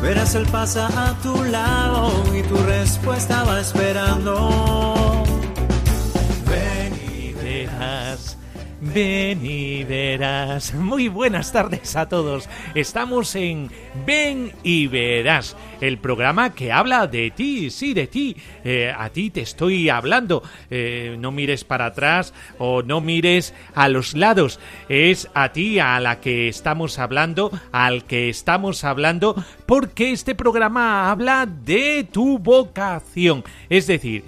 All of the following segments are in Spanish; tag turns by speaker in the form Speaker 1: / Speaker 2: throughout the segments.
Speaker 1: verás él pasa a tu lado y tu respuesta va esperando. Ven y
Speaker 2: verás. Muy buenas tardes a todos. Estamos en Ven y verás, el programa que habla de ti, sí, de ti. Eh, a ti te estoy hablando. Eh, no mires para atrás o no mires a los lados. Es a ti a la que estamos hablando, al que estamos hablando, porque este programa habla de tu vocación. Es decir,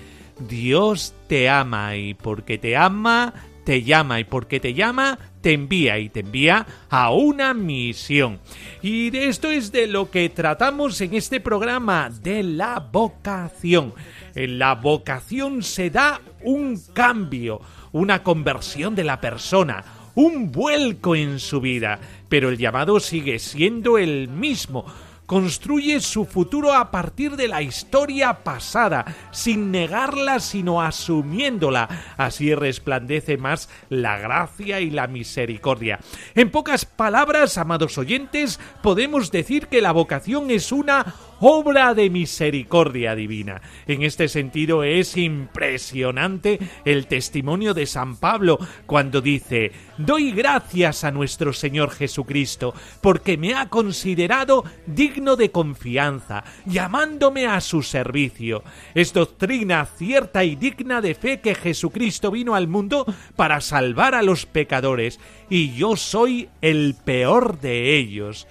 Speaker 2: Dios te ama y porque te ama te llama y porque te llama te envía y te envía a una misión. Y de esto es de lo que tratamos en este programa, de la vocación. En la vocación se da un cambio, una conversión de la persona, un vuelco en su vida, pero el llamado sigue siendo el mismo construye su futuro a partir de la historia pasada, sin negarla sino asumiéndola. Así resplandece más la gracia y la misericordia. En pocas palabras, amados oyentes, podemos decir que la vocación es una obra de misericordia divina. En este sentido es impresionante el testimonio de San Pablo cuando dice, doy gracias a nuestro Señor Jesucristo porque me ha considerado digno de confianza, llamándome a su servicio. Es doctrina cierta y digna de fe que Jesucristo vino al mundo para salvar a los pecadores, y yo soy el peor de ellos.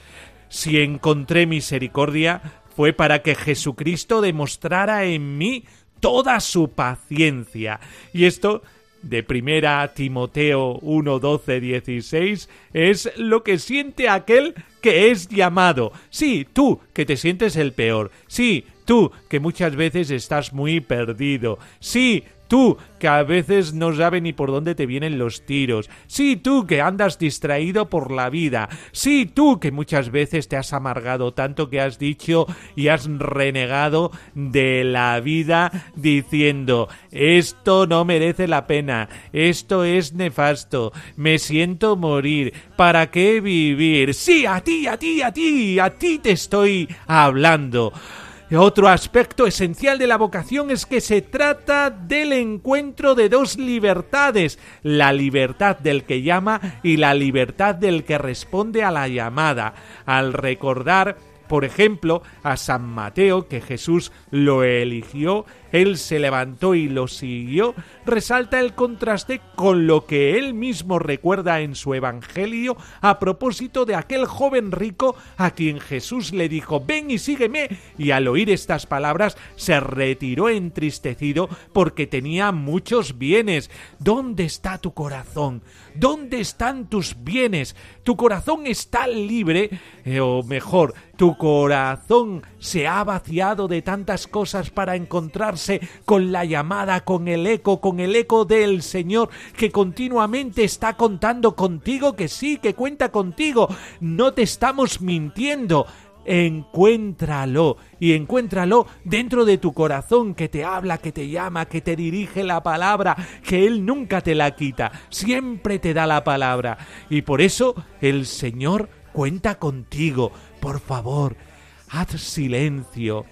Speaker 2: Si encontré misericordia, fue para que Jesucristo demostrara en mí toda su paciencia. Y esto de primera Timoteo 1, 12, 16 es lo que siente aquel que es llamado. Sí, tú, que te sientes el peor. Sí, tú, que muchas veces estás muy perdido. Sí, Tú, que a veces no sabes ni por dónde te vienen los tiros. Sí, tú, que andas distraído por la vida. Sí, tú, que muchas veces te has amargado tanto que has dicho y has renegado de la vida diciendo esto no merece la pena, esto es nefasto, me siento morir, ¿para qué vivir? Sí, a ti, a ti, a ti, a ti te estoy hablando. Otro aspecto esencial de la vocación es que se trata del encuentro de dos libertades, la libertad del que llama y la libertad del que responde a la llamada. Al recordar por ejemplo, a San Mateo, que Jesús lo eligió, él se levantó y lo siguió, resalta el contraste con lo que él mismo recuerda en su Evangelio a propósito de aquel joven rico a quien Jesús le dijo, ven y sígueme, y al oír estas palabras se retiró entristecido porque tenía muchos bienes. ¿Dónde está tu corazón? ¿Dónde están tus bienes? Tu corazón está libre, eh, o mejor, tu corazón se ha vaciado de tantas cosas para con la llamada, con el eco, con el eco del Señor que continuamente está contando contigo, que sí, que cuenta contigo. No te estamos mintiendo encuéntralo y encuéntralo dentro de tu corazón que te habla, que te llama, que te dirige la palabra, que Él nunca te la quita, siempre te da la palabra. Y por eso el Señor cuenta contigo. Por favor, haz silencio,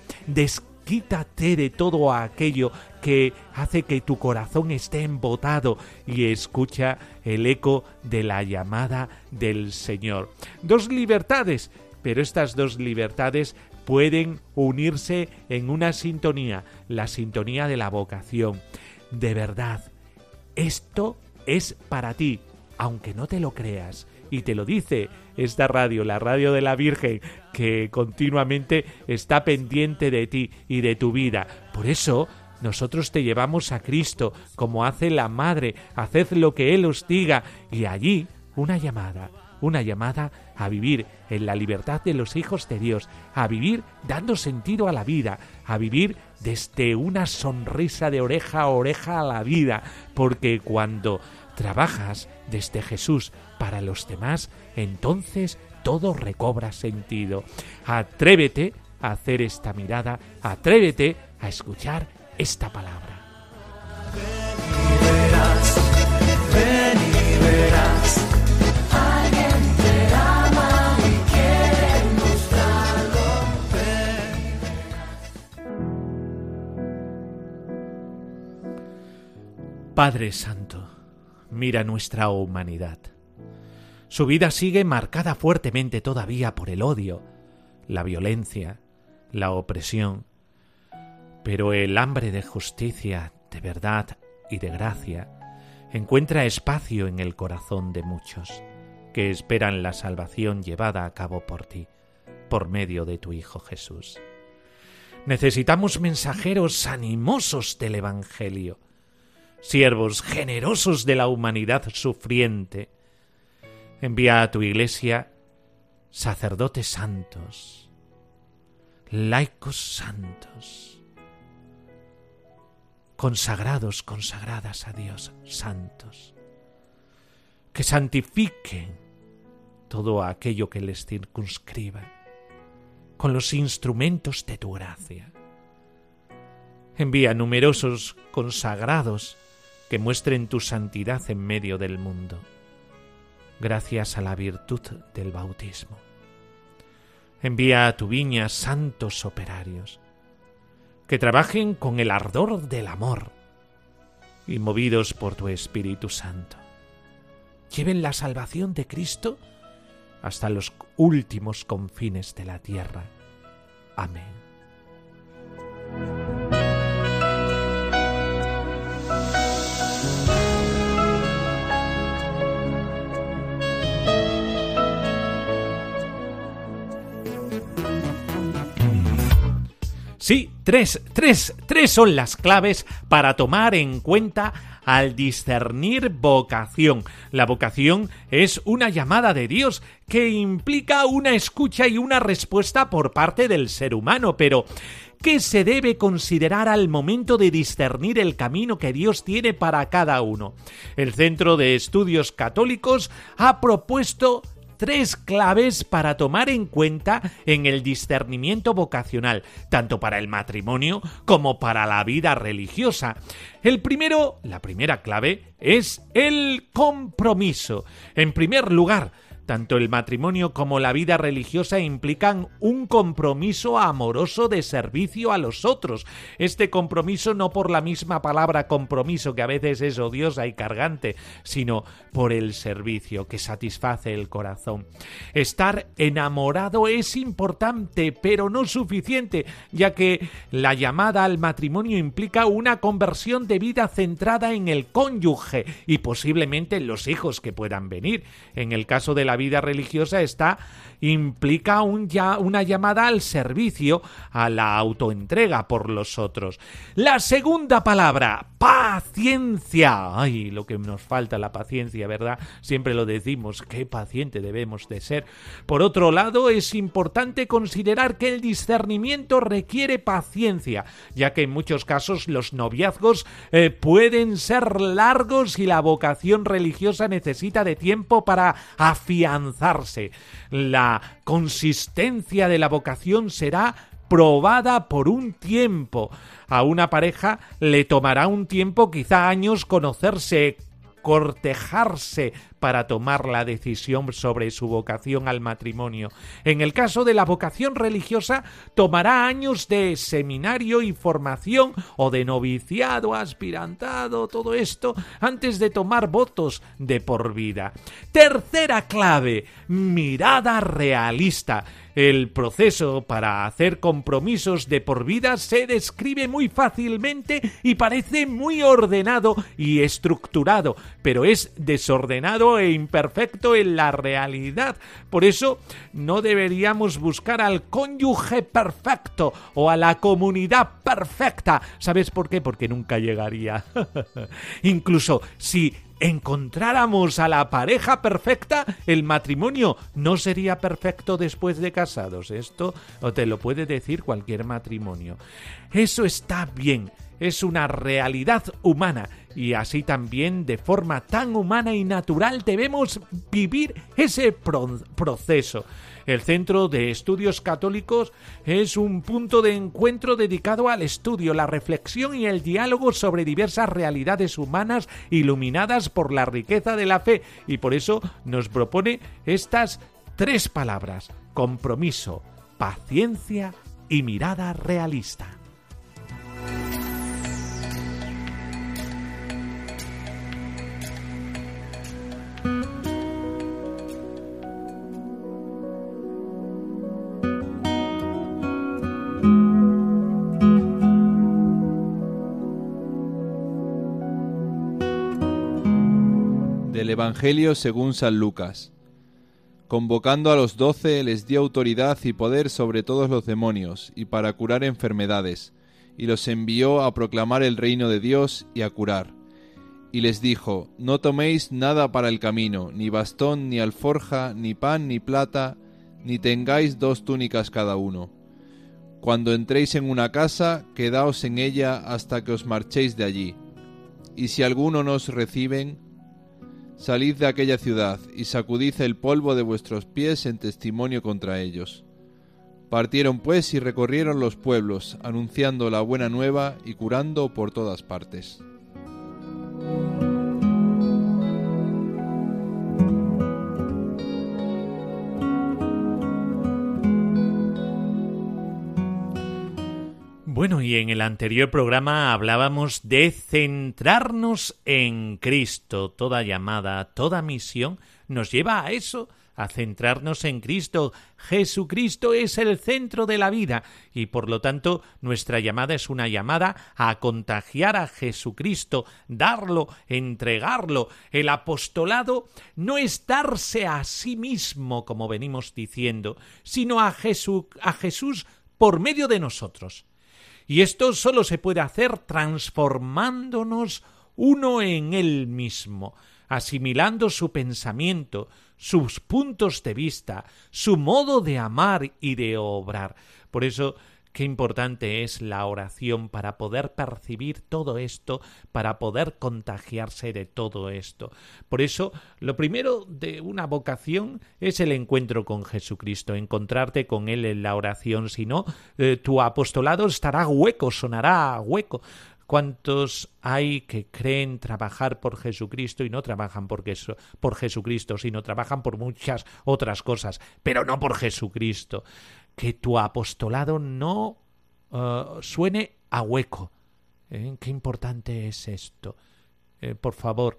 Speaker 2: desquítate de todo aquello que hace que tu corazón esté embotado y escucha el eco de la llamada del Señor. Dos libertades pero estas dos libertades pueden unirse en una sintonía, la sintonía de la vocación. De verdad, esto es para ti, aunque no te lo creas. Y te lo dice esta radio, la radio de la Virgen, que continuamente está pendiente de ti y de tu vida. Por eso, nosotros te llevamos a Cristo, como hace la Madre, haced lo que Él os diga, y allí una llamada, una llamada a vivir en la libertad de los hijos de Dios, a vivir dando sentido a la vida, a vivir desde una sonrisa de oreja a oreja a la vida, porque cuando trabajas desde Jesús para los demás, entonces todo recobra sentido. Atrévete a hacer esta mirada, atrévete a escuchar esta palabra. Padre Santo, mira nuestra humanidad. Su vida sigue marcada fuertemente todavía por el odio, la violencia, la opresión, pero el hambre de justicia, de verdad y de gracia encuentra espacio en el corazón de muchos que esperan la salvación llevada a cabo por ti, por medio de tu Hijo Jesús. Necesitamos mensajeros animosos del Evangelio, siervos generosos de la humanidad sufriente. Envía a tu iglesia sacerdotes santos, laicos santos, consagrados, consagradas a Dios, santos, que santifiquen todo aquello que les circunscriba con los instrumentos de tu gracia. Envía numerosos consagrados que muestren tu santidad en medio del mundo, gracias a la virtud del bautismo. Envía a tu viña santos operarios, que trabajen con el ardor del amor y movidos por tu Espíritu Santo. Lleven la salvación de Cristo hasta los últimos confines de la tierra. Amén. Sí, tres, tres, tres son las claves para tomar en cuenta al discernir vocación. La vocación es una llamada de Dios que implica una escucha y una respuesta por parte del ser humano, pero ¿qué se debe considerar al momento de discernir el camino que Dios tiene para cada uno? El Centro de Estudios Católicos ha propuesto tres claves para tomar en cuenta en el discernimiento vocacional, tanto para el matrimonio como para la vida religiosa. El primero, la primera clave, es el compromiso. En primer lugar, tanto el matrimonio como la vida religiosa implican un compromiso amoroso de servicio a los otros. Este compromiso no por la misma palabra compromiso que a veces es odiosa y cargante, sino por el servicio que satisface el corazón. Estar enamorado es importante, pero no suficiente, ya que la llamada al matrimonio implica una conversión de vida centrada en el cónyuge y posiblemente en los hijos que puedan venir. En el caso de la vida religiosa está implica un ya, una llamada al servicio, a la autoentrega por los otros. La segunda palabra, paciencia. Ay, lo que nos falta la paciencia, ¿verdad? Siempre lo decimos, qué paciente debemos de ser. Por otro lado, es importante considerar que el discernimiento requiere paciencia, ya que en muchos casos los noviazgos eh, pueden ser largos y la vocación religiosa necesita de tiempo para La consistencia de la vocación será probada por un tiempo. A una pareja le tomará un tiempo, quizá años, conocerse, cortejarse para tomar la decisión sobre su vocación al matrimonio. En el caso de la vocación religiosa, tomará años de seminario y formación o de noviciado, aspirantado, todo esto, antes de tomar votos de por vida. Tercera clave, mirada realista. El proceso para hacer compromisos de por vida se describe muy fácilmente y parece muy ordenado y estructurado, pero es desordenado e imperfecto en la realidad. Por eso no deberíamos buscar al cónyuge perfecto o a la comunidad perfecta. ¿Sabes por qué? Porque nunca llegaría. Incluso si encontráramos a la pareja perfecta, el matrimonio no sería perfecto después de casados. Esto te lo puede decir cualquier matrimonio. Eso está bien, es una realidad humana y así también de forma tan humana y natural debemos vivir ese proceso. El Centro de Estudios Católicos es un punto de encuentro dedicado al estudio, la reflexión y el diálogo sobre diversas realidades humanas iluminadas por la riqueza de la fe y por eso nos propone estas tres palabras, compromiso, paciencia y mirada realista.
Speaker 3: Evangelio según San Lucas. Convocando a los doce les dio autoridad y poder sobre todos los demonios y para curar enfermedades, y los envió a proclamar el reino de Dios y a curar. Y les dijo, No toméis nada para el camino, ni bastón, ni alforja, ni pan, ni plata, ni tengáis dos túnicas cada uno. Cuando entréis en una casa, quedaos en ella hasta que os marchéis de allí. Y si alguno nos reciben, Salid de aquella ciudad y sacudid el polvo de vuestros pies en testimonio contra ellos. Partieron pues y recorrieron los pueblos, anunciando la buena nueva y curando por todas partes.
Speaker 2: Bueno, y en el anterior programa hablábamos de centrarnos en Cristo. Toda llamada, toda misión nos lleva a eso, a centrarnos en Cristo. Jesucristo es el centro de la vida y por lo tanto nuestra llamada es una llamada a contagiar a Jesucristo, darlo, entregarlo. El apostolado no es darse a sí mismo, como venimos diciendo, sino a, a Jesús por medio de nosotros. Y esto solo se puede hacer transformándonos uno en él mismo, asimilando su pensamiento, sus puntos de vista, su modo de amar y de obrar. Por eso Qué importante es la oración para poder percibir todo esto, para poder contagiarse de todo esto. Por eso, lo primero de una vocación es el encuentro con Jesucristo, encontrarte con Él en la oración, si no, eh, tu apostolado estará hueco, sonará hueco. ¿Cuántos hay que creen trabajar por Jesucristo y no trabajan por, por Jesucristo, sino trabajan por muchas otras cosas, pero no por Jesucristo? Que tu apostolado no eh, suene a hueco. ¿Eh? Qué importante es esto. Eh, por favor,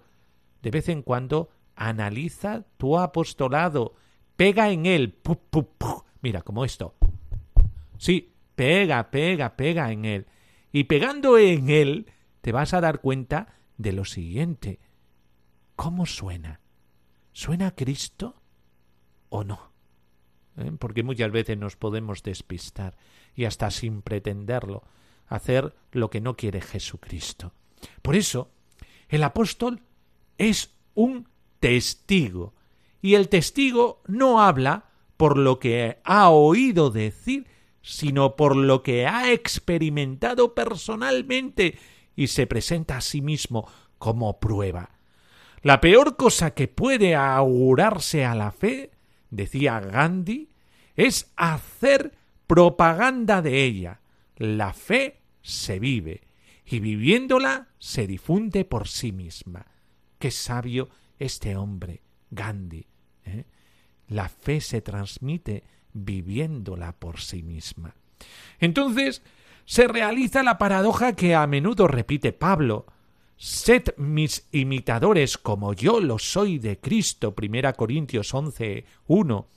Speaker 2: de vez en cuando analiza tu apostolado, pega en él. Mira, como esto. Sí, pega, pega, pega en él. Y pegando en él, te vas a dar cuenta de lo siguiente. ¿Cómo suena? ¿Suena Cristo o no? ¿Eh? porque muchas veces nos podemos despistar y hasta sin pretenderlo hacer lo que no quiere Jesucristo. Por eso, el apóstol es un testigo, y el testigo no habla por lo que ha oído decir, sino por lo que ha experimentado personalmente y se presenta a sí mismo como prueba. La peor cosa que puede augurarse a la fe decía Gandhi, es hacer propaganda de ella. La fe se vive y viviéndola se difunde por sí misma. Qué sabio este hombre, Gandhi. ¿eh? La fe se transmite viviéndola por sí misma. Entonces se realiza la paradoja que a menudo repite Pablo. Sed mis imitadores como yo lo soy de Cristo, 1 Corintios 11, 1.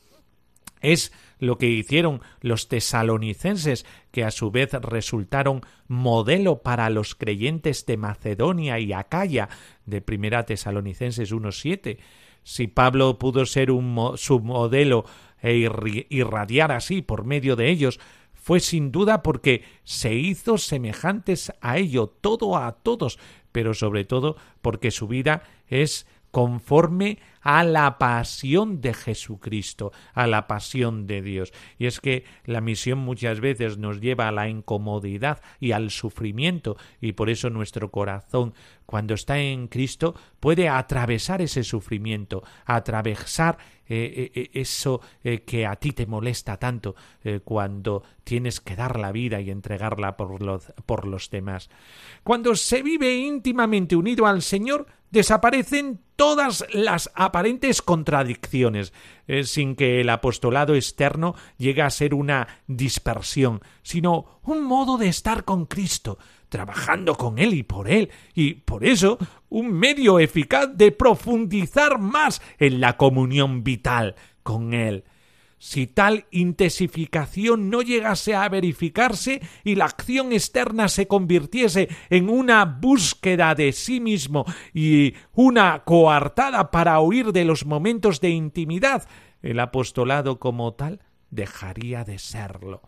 Speaker 2: Es lo que hicieron los tesalonicenses, que a su vez resultaron modelo para los creyentes de Macedonia y Acaya, de Primera Tesalonicenses 1.7. Si Pablo pudo ser un su modelo e irradiar así por medio de ellos, fue sin duda porque se hizo semejantes a ello, todo a todos, pero sobre todo porque su vida es conforme a la pasión de Jesucristo, a la pasión de Dios. Y es que la misión muchas veces nos lleva a la incomodidad y al sufrimiento, y por eso nuestro corazón, cuando está en Cristo, puede atravesar ese sufrimiento, atravesar eh, eh, eh, eso que a ti te molesta tanto cuando tienes que dar la vida y entregarla por los, por los demás. Cuando se vive íntimamente unido al Señor, desaparecen todas las aparentes contradicciones, eh, sin que el apostolado externo llegue a ser una dispersión, sino un modo de estar con Cristo, trabajando con Él y por Él, y por eso un medio eficaz de profundizar más en la comunión vital con Él. Si tal intensificación no llegase a verificarse y la acción externa se convirtiese en una búsqueda de sí mismo y una coartada para huir de los momentos de intimidad, el apostolado como tal dejaría de serlo.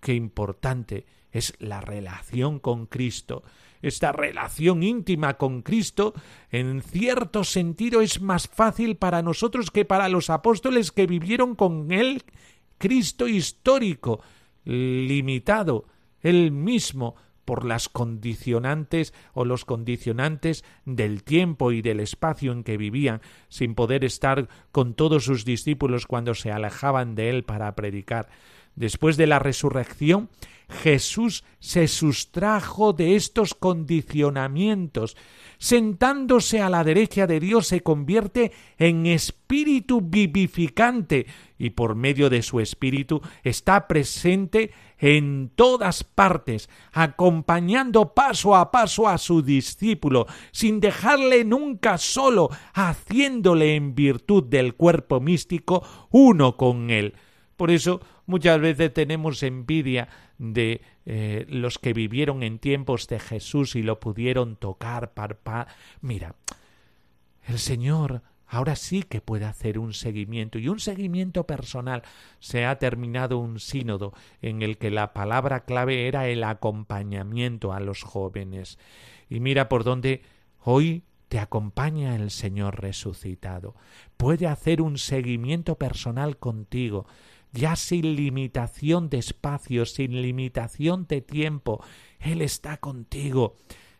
Speaker 2: Qué importante es la relación con Cristo, esta relación íntima con Cristo, en cierto sentido es más fácil para nosotros que para los apóstoles que vivieron con él Cristo histórico, limitado, él mismo, por las condicionantes o los condicionantes del tiempo y del espacio en que vivían, sin poder estar con todos sus discípulos cuando se alejaban de él para predicar. Después de la resurrección, Jesús se sustrajo de estos condicionamientos. Sentándose a la derecha de Dios se convierte en espíritu vivificante y por medio de su espíritu está presente en todas partes, acompañando paso a paso a su discípulo, sin dejarle nunca solo, haciéndole en virtud del cuerpo místico uno con él. Por eso muchas veces tenemos envidia de eh, los que vivieron en tiempos de Jesús y lo pudieron tocar, parpa. Mira, el Señor ahora sí que puede hacer un seguimiento y un seguimiento personal. Se ha terminado un sínodo en el que la palabra clave era el acompañamiento a los jóvenes. Y mira por dónde hoy te acompaña el Señor resucitado. Puede hacer un seguimiento personal contigo ya sin limitación de espacio, sin limitación de tiempo. Él está contigo.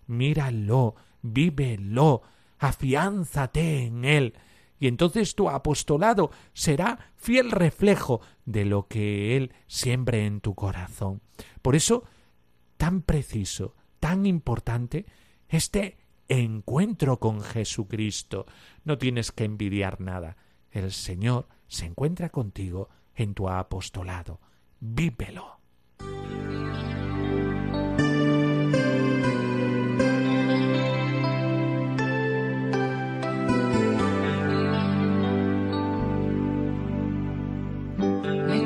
Speaker 2: Míralo, vívelo, afiánzate en Él. Y entonces tu apostolado será fiel reflejo de lo que Él siembre en tu corazón. Por eso, tan preciso, tan importante, este encuentro con Jesucristo. No tienes que envidiar nada. El Señor se encuentra contigo en tu apostolado. Vívelo.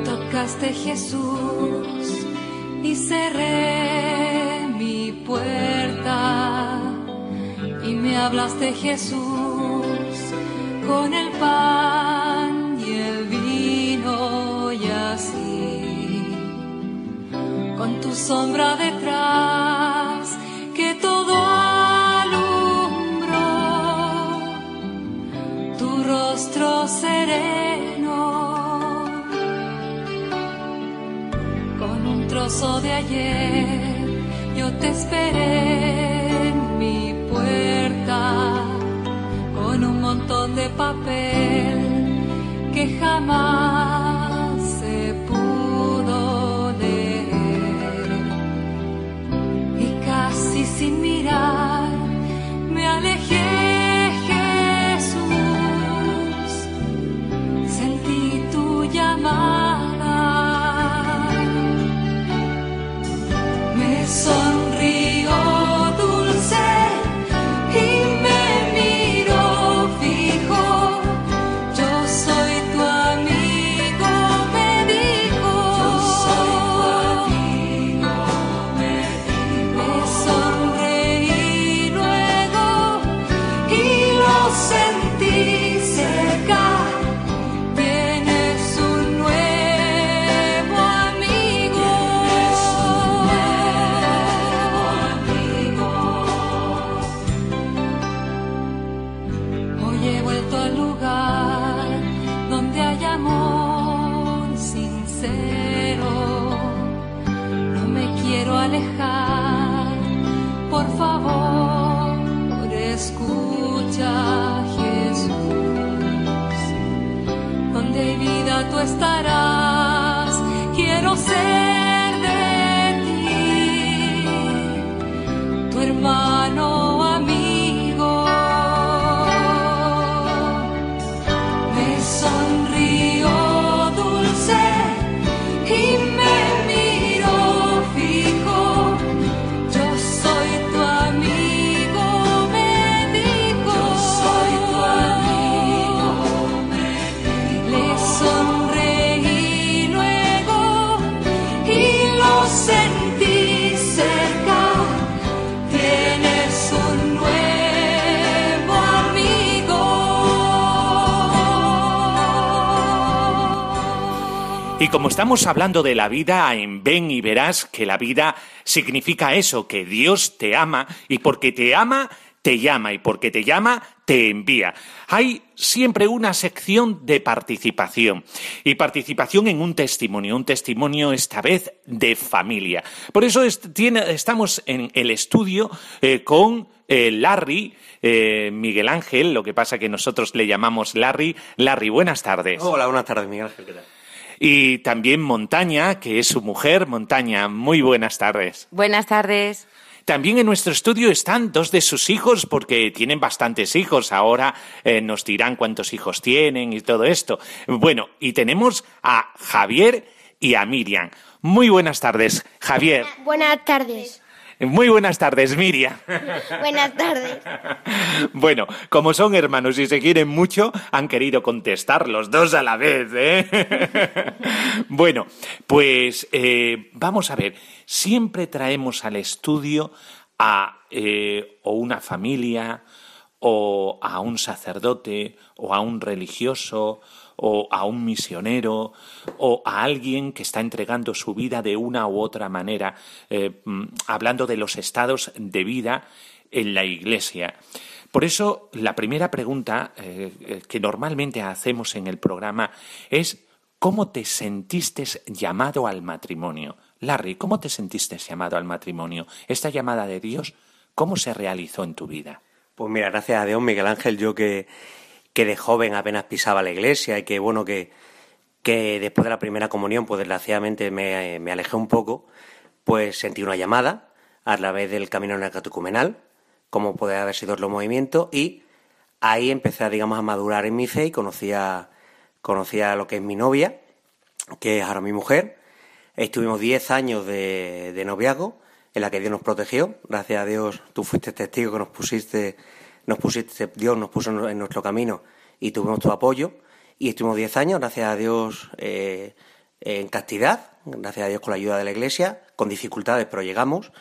Speaker 4: Tocaste Jesús y cerré mi puerta y me hablaste Jesús con el pan tu sombra detrás que todo alumbró tu rostro sereno con un trozo de ayer yo te esperé en mi puerta con un montón de papel que jamás
Speaker 2: estamos hablando de la vida en Ven y verás que la vida significa eso, que Dios te ama y porque te ama, te llama y porque te llama, te envía. Hay siempre una sección de participación y participación en un testimonio, un testimonio esta vez de familia. Por eso tiene- estamos en el estudio eh, con eh, Larry, eh, Miguel Ángel, lo que pasa que nosotros le llamamos Larry. Larry, buenas tardes.
Speaker 5: Hola, buenas tardes, Miguel Ángel, ¿qué tal?
Speaker 2: Y también Montaña, que es su mujer. Montaña, muy buenas tardes.
Speaker 6: Buenas tardes.
Speaker 2: También en nuestro estudio están dos de sus hijos, porque tienen bastantes hijos. Ahora eh, nos dirán cuántos hijos tienen y todo esto. Bueno, y tenemos a Javier y a Miriam. Muy buenas tardes, Javier.
Speaker 7: Buenas tardes.
Speaker 2: Muy buenas tardes, Miriam.
Speaker 7: Buenas tardes.
Speaker 2: Bueno, como son hermanos y se quieren mucho, han querido contestar los dos a la vez, ¿eh? bueno, pues eh, vamos a ver, siempre traemos al estudio a eh, o una familia, o a un sacerdote, o a un religioso, o a un misionero, o a alguien que está entregando su vida de una u otra manera, eh, mm, hablando de los estados de vida en la Iglesia. Por eso, la primera pregunta eh, eh, que normalmente hacemos en el programa es ¿cómo te sentiste llamado al matrimonio? Larry, ¿cómo te sentiste llamado al matrimonio? Esta llamada de Dios, ¿cómo se realizó en tu vida?
Speaker 5: Pues mira, gracias a Dios, Miguel Ángel, yo que, que de joven apenas pisaba la iglesia y que bueno, que, que después de la primera comunión, pues desgraciadamente me, me alejé un poco, pues sentí una llamada a través del camino neocatecumenal, como puede haber sido los movimientos, y ahí empecé, digamos, a madurar en mi fe y conocía, conocía lo que es mi novia, que es ahora mi mujer. Estuvimos 10 años de, de noviazgo, en la que Dios nos protegió. Gracias a Dios, tú fuiste testigo que nos pusiste, nos pusiste, Dios nos puso en nuestro camino y tuvimos tu apoyo. Y estuvimos 10 años, gracias a Dios, eh, en castidad, gracias a Dios con la ayuda de la Iglesia, con dificultades, pero llegamos.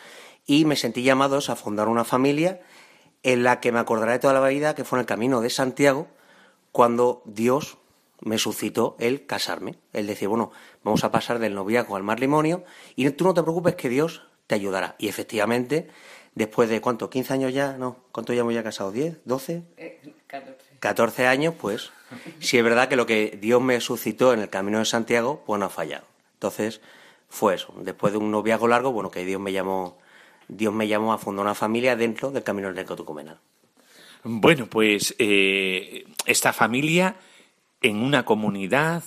Speaker 5: Y me sentí llamados a fundar una familia en la que me acordaré toda la vida que fue en el camino de Santiago, cuando Dios me suscitó el casarme. El decir, bueno, vamos a pasar del noviazgo al matrimonio y tú no te preocupes que Dios te ayudará. Y efectivamente, después de cuánto, 15 años ya, no, ¿cuánto llevamos ya casados? ¿10? ¿12? 14 años, pues sí es verdad que lo que Dios me suscitó en el camino de Santiago, pues no ha fallado. Entonces, fue eso. Después de un noviazgo largo, bueno, que Dios me llamó, Dios me llamó a fundar una familia dentro del camino del neocatecumenal.
Speaker 2: Bueno, pues eh, esta familia en una comunidad,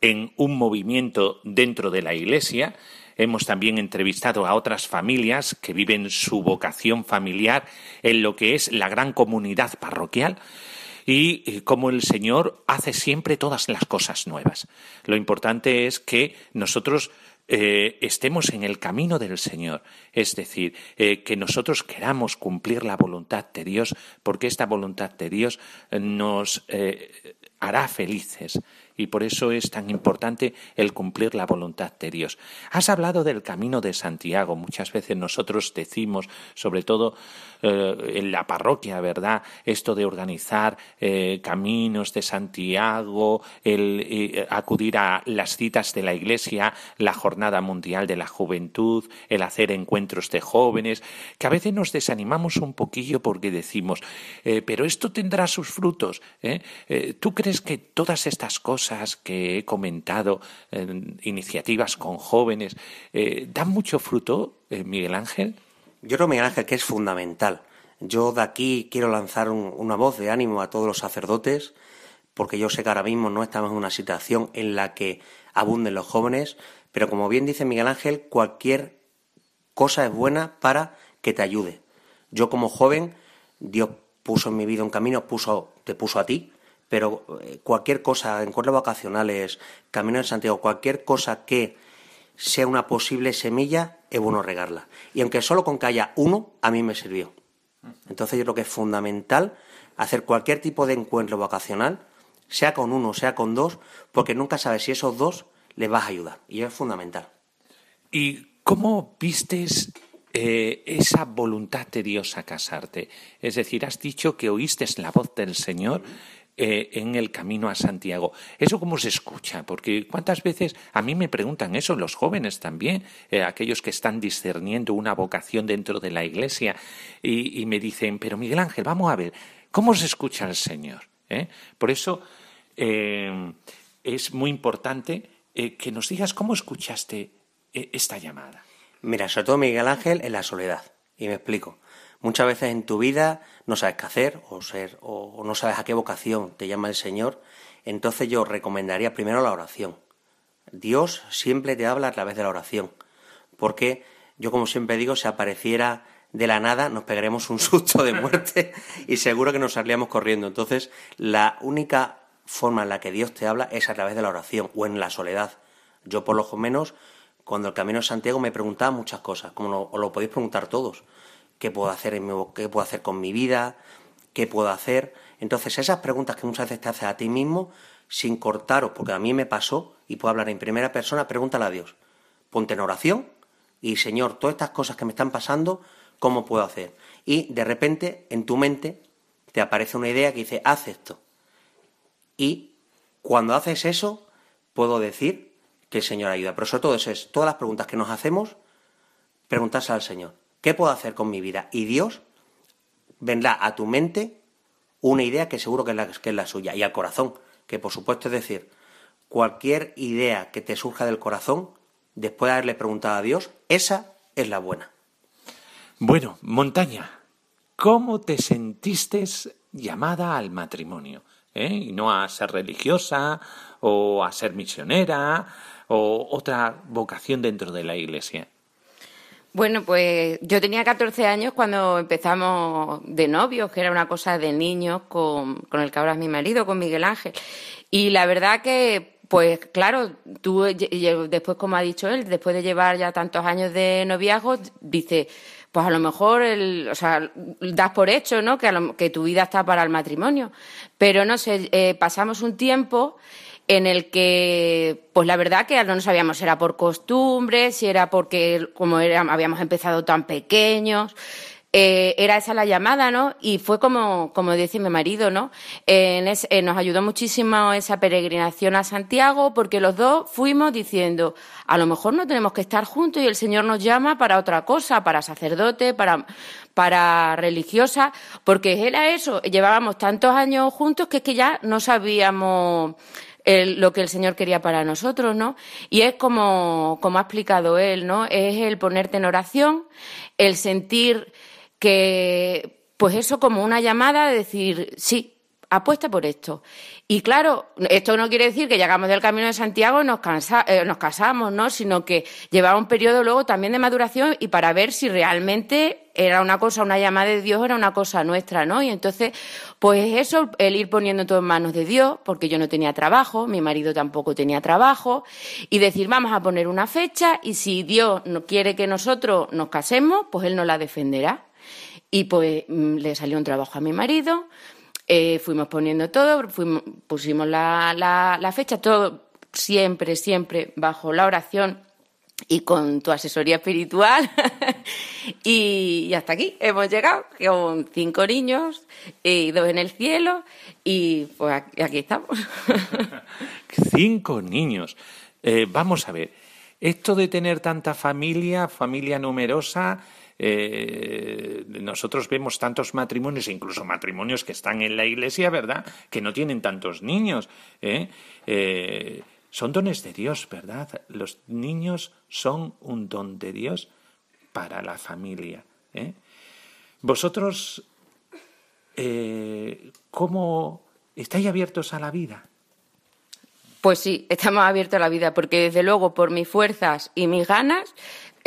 Speaker 2: en un movimiento dentro de la Iglesia. Hemos también entrevistado a otras familias que viven su vocación familiar en lo que es la gran comunidad parroquial y eh, cómo el Señor hace siempre todas las cosas nuevas. Lo importante es que nosotros eh, estemos en el camino del Señor, es decir, eh, que nosotros queramos cumplir la voluntad de Dios, porque esta voluntad de Dios nos hará felices y por eso es tan importante el cumplir la voluntad de Dios. Has hablado del camino de Santiago. Muchas veces nosotros decimos, sobre todo eh, en la parroquia, ¿verdad? Esto de organizar eh, caminos de Santiago, el eh, acudir a las citas de la Iglesia, la Jornada Mundial de la Juventud, el hacer encuentros de jóvenes, que a veces nos desanimamos un poquillo porque decimos, pero esto tendrá sus frutos. ¿Tú crees que todas estas cosas cosas que he comentado, iniciativas con jóvenes, eh, ¿dan mucho fruto, eh, Miguel Ángel?
Speaker 5: Yo creo, Miguel Ángel, que es fundamental. Yo de aquí quiero lanzar una voz de ánimo a todos los sacerdotes, porque yo sé que ahora mismo no estamos en una situación en la que abunden los jóvenes, pero como bien dice Miguel Ángel, cualquier cosa es buena para que te ayude. Yo como joven, Dios puso en mi vida un camino, puso, te puso a ti, pero eh, cualquier cosa, encuentros vacacionales, camino de Santiago, cualquier cosa que sea una posible semilla, es bueno regarla. Y aunque solo con que haya uno, a mí me sirvió. Entonces yo creo que es fundamental hacer cualquier tipo de encuentro vacacional, sea con uno, sea con dos, porque nunca sabes si esos dos les vas a ayudar. Y es fundamental.
Speaker 2: ¿Y cómo vistes eh, esa voluntad de Dios a casarte? Es decir, has dicho que oíste la voz del Señor eh, en el camino a Santiago. ¿Eso cómo se escucha? Porque cuántas veces a mí me preguntan eso, los jóvenes también, eh, aquellos que están discerniendo una vocación dentro de la iglesia, y, me dicen, pero Miguel Ángel, vamos a ver, ¿cómo se escucha al Señor? ¿Eh? Por eso es muy importante que nos digas cómo escuchaste esta llamada.
Speaker 5: Mira, sobre todo Miguel Ángel en la soledad. Y me explico. Muchas veces en tu vida no sabes qué hacer o, ser, o, no sabes a qué vocación te llama el Señor. Entonces yo recomendaría primero la oración. Dios siempre te habla a través de la oración. Porque yo, como siempre digo, si apareciera de la nada, nos pegaremos un susto de muerte y seguro que nos saldríamos corriendo. Entonces, la única forma en la que Dios te habla es a través de la oración o en la soledad. Yo, por lo menos, cuando el camino de Santiago me preguntaba muchas cosas, como os lo podéis preguntar todos qué puedo hacer, en qué puedo hacer con mi vida, qué puedo hacer. Entonces, esas preguntas que muchas veces te haces a ti mismo, sin cortaros, porque a mí me pasó, y puedo hablar en primera persona, pregúntale a Dios. Ponte en oración y, Señor, todas estas cosas que me están pasando, ¿cómo puedo hacer? Y de repente, en tu mente, te aparece una idea que dice, haz esto. Y cuando haces eso, puedo decir que el Señor ayuda. Pero sobre todo eso es, todas las preguntas que nos hacemos, preguntarse al Señor. ¿Qué puedo hacer con mi vida? Y Dios vendrá a tu mente una idea que seguro que es, la, suya y al corazón, que por supuesto es decir, cualquier idea que te surja del corazón, después de haberle preguntado a Dios, esa es la buena.
Speaker 2: Bueno, montaña, ¿cómo te sentiste llamada al matrimonio? ¿Eh? Y no a ser religiosa o a ser misionera o otra vocación dentro de la iglesia.
Speaker 8: Bueno, pues yo tenía 14 años cuando empezamos de novios, que era una cosa de niños, con, con el que ahora es mi marido, con Miguel Ángel. Y la verdad que, pues claro, tú después, como ha dicho él, después de llevar ya tantos años de noviazgo, dice, pues a lo mejor, el, o sea, das por hecho, ¿no? Que, que tu vida está para el matrimonio. Pero no sé, eh, pasamos un tiempo en el que, pues la verdad que no sabíamos si era por costumbre, si era porque como era, habíamos empezado tan pequeños, eh, era esa la llamada, ¿no? Y fue como, como dice mi marido, ¿no? Eh, nos ayudó muchísimo esa peregrinación a Santiago porque los dos fuimos diciendo, a lo mejor no tenemos que estar juntos y el Señor nos llama para otra cosa, para sacerdote, para, para religiosa, porque era eso, llevábamos tantos años juntos que es que ya no sabíamos lo que el Señor quería para nosotros, ¿no? Y es como, como ha explicado él, ¿no? Es el ponerte en oración, el sentir que, pues eso como una llamada de decir, sí, apuesta por esto. Y claro, esto no quiere decir que llegamos del Camino de Santiago y nos, eh, nos casamos, ¿no? Sino que llevaba un periodo luego también de maduración y para ver si realmente era una cosa, una llamada de Dios, era una cosa nuestra, ¿no? Y entonces, pues eso, el ir poniendo todo en manos de Dios, porque yo no tenía trabajo, mi marido tampoco tenía trabajo, y decir, vamos a poner una fecha y si Dios no quiere que nosotros nos casemos, pues Él nos la defenderá. Y pues mm, le salió un trabajo a mi marido, eh, fuimos poniendo todo, fuimos, pusimos la, la, fecha, todo siempre, siempre bajo la oración y con tu asesoría espiritual. y, hasta aquí hemos llegado, con cinco niños y dos en el cielo, y pues aquí, estamos.
Speaker 2: cinco niños. Eh, vamos a ver, esto de tener tanta familia, familia numerosa, eh, nosotros vemos tantos matrimonios, incluso matrimonios que están en la iglesia, ¿verdad? Que no tienen tantos niños. ¿eh? Eh, son dones de Dios, ¿verdad? Los niños son un don de Dios para la familia. ¿eh? Vosotros, eh, ¿cómo estáis abiertos a la vida?
Speaker 8: Pues sí, estamos abiertos a la vida, porque desde luego por mis fuerzas y mis ganas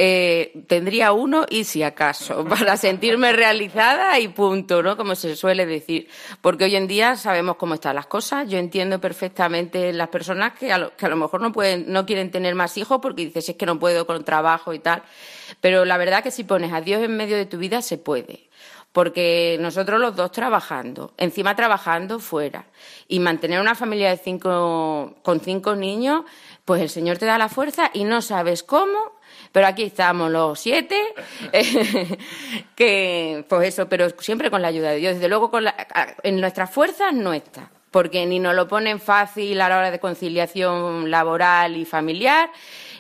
Speaker 8: eh, tendría uno y si acaso, para sentirme realizada y punto, ¿no? Como se suele decir. Porque hoy en día sabemos cómo están las cosas. Yo entiendo perfectamente las personas que a lo, que a lo mejor no pueden, no quieren tener más hijos porque dices es que no puedo con trabajo y tal. Pero la verdad que si pones a Dios en medio de tu vida se puede porque nosotros los dos trabajando, encima trabajando fuera, y mantener una familia de cinco, con cinco niños, pues el Señor te da la fuerza y no sabes cómo, pero aquí estamos los siete, que, pues eso, pero siempre con la ayuda de Dios. Desde luego, con la, en nuestras fuerzas no está, porque ni nos lo ponen fácil a la hora de conciliación laboral y familiar,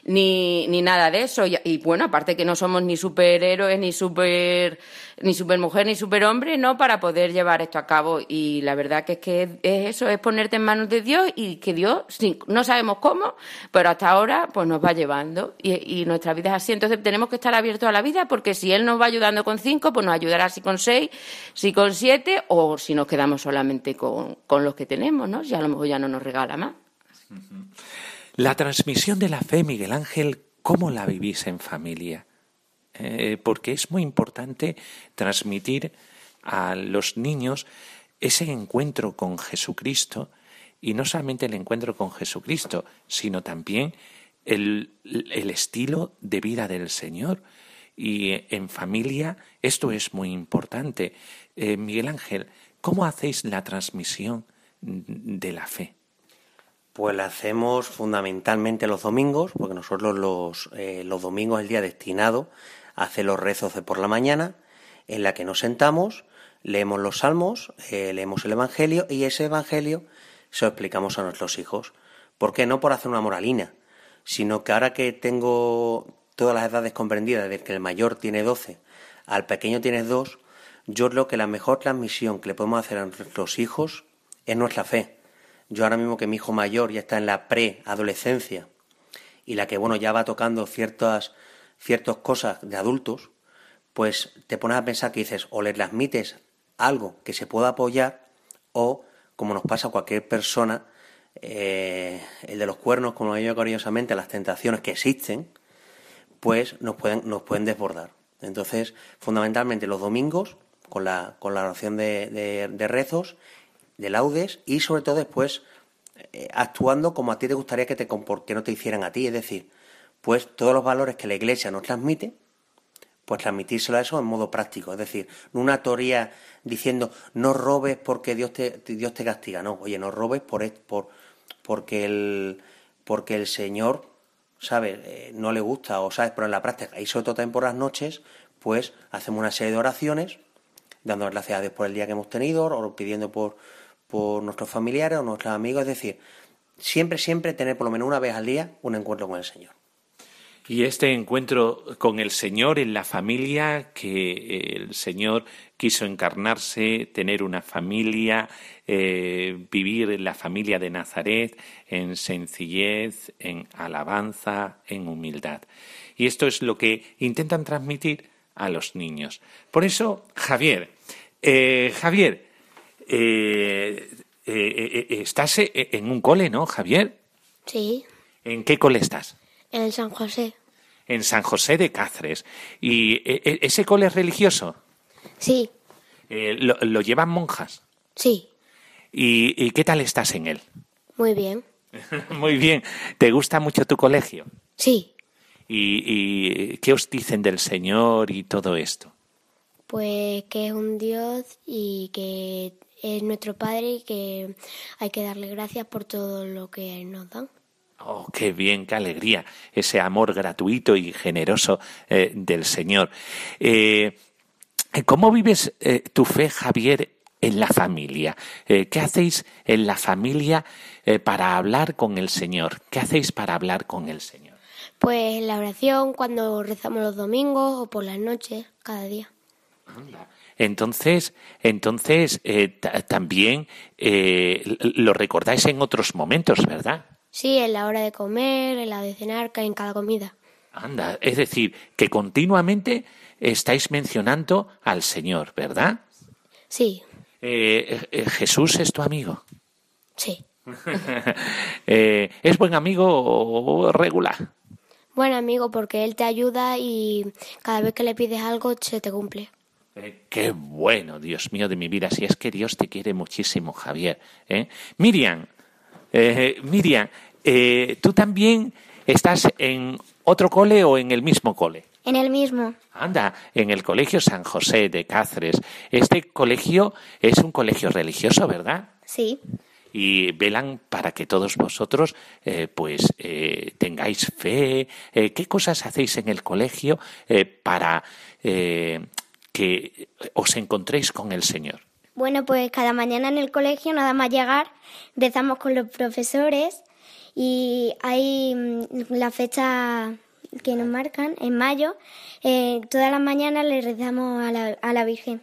Speaker 8: ni, ni nada de eso. Y, bueno, aparte que no somos ni superhéroes, ni super, ni supermujer, ni superhombre, ¿no? Para poder llevar esto a cabo. Y la verdad que es que es eso, es ponerte en manos de Dios y que Dios, no sabemos cómo, pero hasta ahora, pues nos va llevando. Y, y nuestra vida es así. Entonces tenemos que estar abiertos a la vida porque si Él nos va ayudando con cinco, pues nos ayudará si con seis, si con siete, o si nos quedamos solamente con, con los que tenemos, ¿no? Si a lo mejor ya no nos regala más.
Speaker 2: La transmisión de la fe, Miguel Ángel, ¿cómo la vivís en familia? Eh, porque es muy importante transmitir a los niños ese encuentro con Jesucristo y no solamente el encuentro con Jesucristo, sino también el, estilo de vida del Señor. Y en familia esto es muy importante. Eh, Miguel Ángel, ¿cómo hacéis la transmisión de la fe?
Speaker 5: Pues la hacemos fundamentalmente los domingos, porque nosotros los, eh, los domingos es el día destinado a hacer los rezos de por la mañana, en la que nos sentamos, leemos los salmos, eh, leemos el Evangelio y ese Evangelio se lo explicamos a nuestros hijos. ¿Por qué? No por hacer una moralina, sino que ahora que tengo todas las edades comprendidas, desde que el mayor tiene 12 al pequeño tiene 2, yo creo que la mejor transmisión que le podemos hacer a nuestros hijos es nuestra fe yo ahora mismo que mi hijo mayor ya está en la preadolescencia y la que, bueno, ya va tocando ciertas, ciertas cosas de adultos, pues te pones a pensar que dices, o le transmites algo que se pueda apoyar, o, como nos pasa a cualquier persona, eh, el de los cuernos, como lo digo cariñosamente, las tentaciones que existen, pues nos pueden, nos pueden desbordar. Entonces, fundamentalmente los domingos, con la, con la oración de, de, de rezos de laudes y sobre todo después eh, actuando como a ti te gustaría que, te, que no te hicieran a ti, es decir, pues todos los valores que la Iglesia nos transmite, pues transmitírselo a eso en modo práctico, es decir, no una teoría diciendo no robes porque Dios te, Dios te castiga, no, oye, no robes por, por porque el porque el Señor, ¿sabes? Eh, no le gusta o sabes, pero en la práctica, y sobre todo también por las noches, pues hacemos una serie de oraciones, dando gracias a Dios por el día que hemos tenido, o pidiendo por, por nuestros familiares o nuestros amigos, es decir, siempre, siempre tener por lo menos una vez al día un encuentro con el Señor.
Speaker 2: Y este encuentro con el Señor en la familia, que el Señor quiso encarnarse, tener una familia, eh, vivir en la familia de Nazaret, en sencillez, en alabanza, en humildad. Y esto es lo que intentan transmitir a los niños. Por eso, Javier, eh, Javier, eh, eh, eh, estás en un cole, ¿no, Javier?
Speaker 7: Sí.
Speaker 2: ¿En qué cole estás?
Speaker 7: En San José.
Speaker 2: En San José de Cáceres. ¿Y ese cole es religioso?
Speaker 7: Sí.
Speaker 2: ¿lo, ¿lo, llevan monjas?
Speaker 7: Sí.
Speaker 2: ¿Y, ¿Y qué tal estás en él?
Speaker 7: Muy bien.
Speaker 2: Muy bien. ¿Te gusta mucho tu colegio?
Speaker 7: Sí.
Speaker 2: ¿Y, ¿Y qué os dicen del Señor y todo esto?
Speaker 7: Pues que es un Dios y que es nuestro Padre y que hay que darle gracias por todo lo que nos dan.
Speaker 2: Oh, qué bien, qué alegría, ese amor gratuito y generoso eh, del Señor. Eh, ¿Cómo vives eh, tu fe, Javier, en la familia? Eh, ¿Qué hacéis en la familia para hablar con el Señor? ¿Qué hacéis para hablar con el Señor?
Speaker 7: Pues en la oración, cuando rezamos los domingos o por las noches, cada día.
Speaker 2: Entonces, entonces eh, ta- también eh, lo recordáis en otros momentos, ¿verdad?
Speaker 7: Sí, en la hora de comer, en la de cenar, en cada comida.
Speaker 2: Anda, es decir, que continuamente estáis mencionando al Señor, ¿verdad?
Speaker 7: Sí,
Speaker 2: Eh, eh, Jesús es tu amigo.
Speaker 7: sí.
Speaker 2: ¿Es buen amigo o regular?
Speaker 7: Buen amigo porque él te ayuda y cada vez que le pides algo se te cumple.
Speaker 2: Eh, qué bueno, Dios mío de mi vida. Si es que Dios te quiere muchísimo, Javier. ¿eh? Miriam, eh, Miriam, eh, ¿tú también estás en otro cole o en el mismo cole?
Speaker 7: En el mismo.
Speaker 2: Anda, en el Colegio San José de Cáceres. Este colegio es un colegio religioso, ¿verdad?
Speaker 7: Sí.
Speaker 2: y velan para que todos vosotros eh, pues eh, tengáis fe. Eh, ¿Qué cosas hacéis en el colegio para que os encontréis con el Señor?
Speaker 9: Bueno, pues cada mañana en el colegio, nada más llegar, rezamos con los profesores y hay mm, la fecha que nos marcan, en mayo, eh, todas las mañanas le rezamos a la, a la Virgen.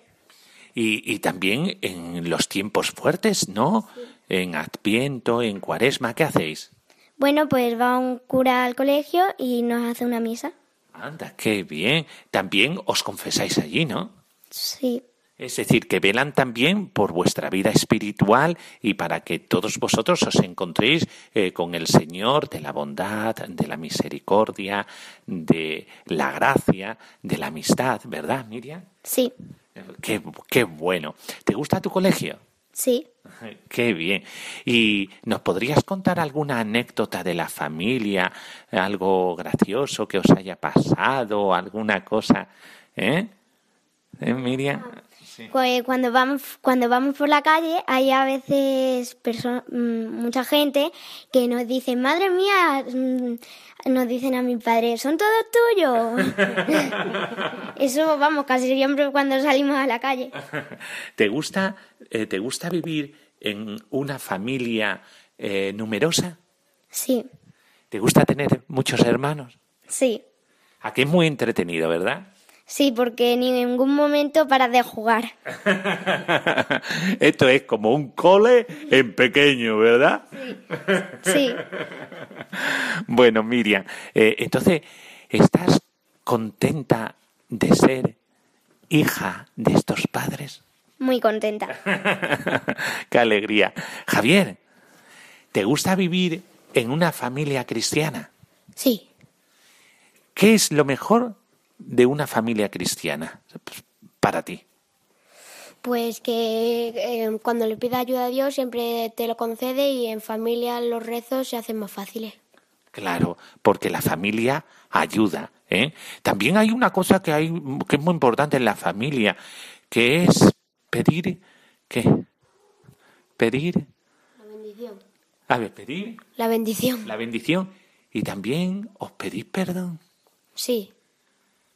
Speaker 2: Y, y también en los tiempos fuertes, ¿no? En Adviento, en Cuaresma, ¿qué hacéis?
Speaker 9: Bueno, pues va un cura al colegio y nos hace una misa.
Speaker 2: Anda, qué bien. También os confesáis allí, ¿no?
Speaker 9: Sí,
Speaker 2: Es decir, que velan también por vuestra vida espiritual y para que todos vosotros os encontréis eh, con el Señor de la bondad, de la misericordia, de la gracia, de la amistad, ¿verdad, Miriam?
Speaker 9: sí,
Speaker 2: Qué, qué bueno. ¿Te gusta tu colegio?
Speaker 9: Sí.
Speaker 2: Qué bien. ¿Y nos podrías contar alguna anécdota de la familia, algo gracioso que os haya pasado, alguna cosa? ¿Eh? ¿Eh, Miriam?
Speaker 9: Pues cuando vamos, cuando vamos por la calle hay a veces mm, mucha gente que nos dice, madre mía, mm, nos dicen a mi padre, son todos tuyos. Eso vamos, casi siempre cuando salimos a la calle.
Speaker 2: ¿Te gusta, eh, ¿te gusta vivir en una familia eh, numerosa?
Speaker 9: Sí,
Speaker 2: ¿Te gusta tener muchos hermanos?
Speaker 9: sí,
Speaker 2: Aquí es muy entretenido, ¿verdad?
Speaker 9: Sí, porque en ningún momento paras de jugar.
Speaker 2: Esto es como un cole en pequeño, ¿verdad?
Speaker 9: Sí,
Speaker 2: Bueno, Miriam, eh, entonces, ¿estás contenta de ser hija de estos padres?
Speaker 9: muy contenta.
Speaker 2: ¡Qué alegría! Javier, ¿te gusta vivir en una familia cristiana?
Speaker 7: Sí.
Speaker 2: ¿Qué es lo mejor de una familia cristiana para ti?
Speaker 7: Pues que eh, cuando le pidas ayuda a Dios siempre te lo concede y en familia los rezos se hacen más fáciles.
Speaker 2: Claro, porque la familia ayuda. ¿eh? También hay una cosa que, hay, que es muy importante en la familia, que es pedir, ¿qué? Pedir,
Speaker 7: La bendición.
Speaker 2: a ver, pedir
Speaker 7: La bendición.
Speaker 2: la bendición y también os pedís perdón.
Speaker 7: Sí,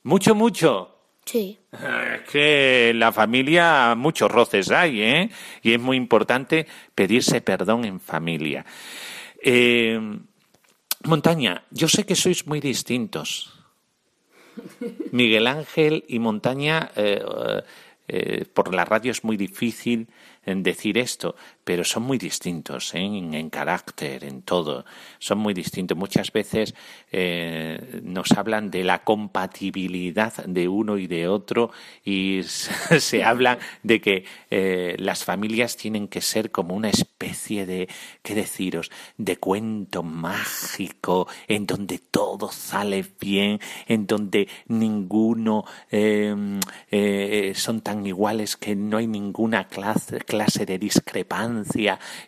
Speaker 2: Mucho, mucho.
Speaker 7: sí.
Speaker 2: Es que en la familia muchos roces hay, ¿eh? Y es muy importante pedirse perdón en familia. Eh, Montaña, yo sé que sois muy distintos. Miguel Ángel y Montaña, eh, eh, por la radio es muy difícil decir esto, pero son muy distintos ¿eh? en, carácter, en todo. Son muy distintos. Muchas veces eh, nos hablan de la compatibilidad de uno y de otro y se, habla de que eh, las familias tienen que ser como una especie de, ¿qué deciros?, de cuento mágico en donde todo sale bien, en donde ninguno eh, son tan iguales que no hay ninguna clase, clase de discrepancia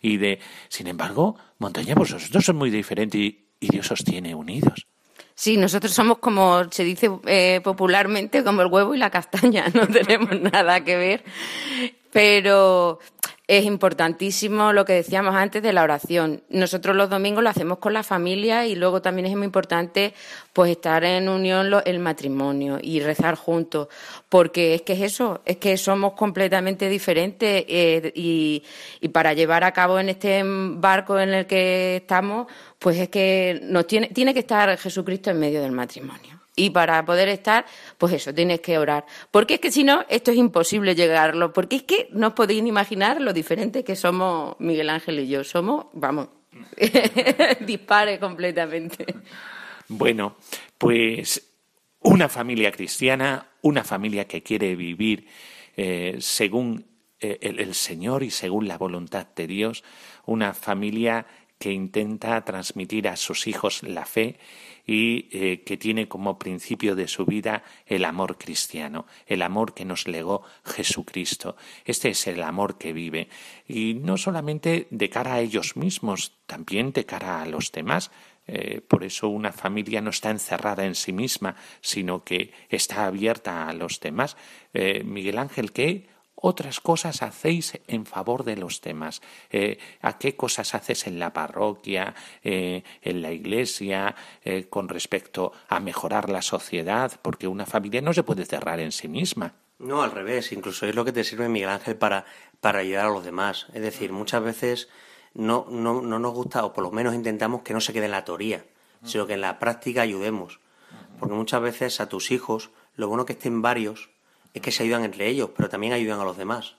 Speaker 2: y de... Sin embargo, Montaña, vosotros son muy diferentes y, y Dios os tiene unidos.
Speaker 8: Sí, nosotros somos como se dice eh, popularmente, como el huevo y la castaña, no tenemos nada que ver. Pero es importantísimo lo que decíamos antes de la oración. Nosotros los domingos lo hacemos con la familia y luego también es muy importante pues estar en unión el matrimonio y rezar juntos, porque es que es eso, es que somos completamente diferentes eh, y, y para llevar a cabo en este barco en el que estamos, pues es que nos tiene, tiene que estar Jesucristo en medio del matrimonio. Y para poder estar, pues eso, tienes que orar. Porque es que si no, esto es imposible llegarlo. Porque es que no os podéis imaginar lo diferente que somos Miguel Ángel y yo. Somos, vamos, dispares completamente.
Speaker 2: Bueno, pues una familia cristiana, una familia que quiere vivir eh, según eh, el Señor y según la voluntad de Dios, una familia que intenta transmitir a sus hijos la fe y eh, que tiene como principio de su vida el amor cristiano, el amor que nos legó Jesucristo. Este es el amor que vive y no solamente de cara a ellos mismos, también de cara a los demás. Eh, por eso una familia no está encerrada en sí misma, sino que está abierta a los demás. Eh, Miguel Ángel, ¿qué otras cosas hacéis en favor de los demás? Eh, ¿A qué cosas haces en la parroquia, eh, en la iglesia, eh, con respecto a mejorar la sociedad? Porque una familia no se puede cerrar en sí misma.
Speaker 5: No, al revés, incluso es lo que te sirve Miguel Ángel para, para ayudar a los demás. Es decir, muchas veces no, no, no nos gusta, o por lo menos intentamos que no se quede en la teoría, sino que en la práctica ayudemos. Porque muchas veces a tus hijos, lo bueno que estén varios es que se ayudan entre ellos, pero también ayudan a los demás.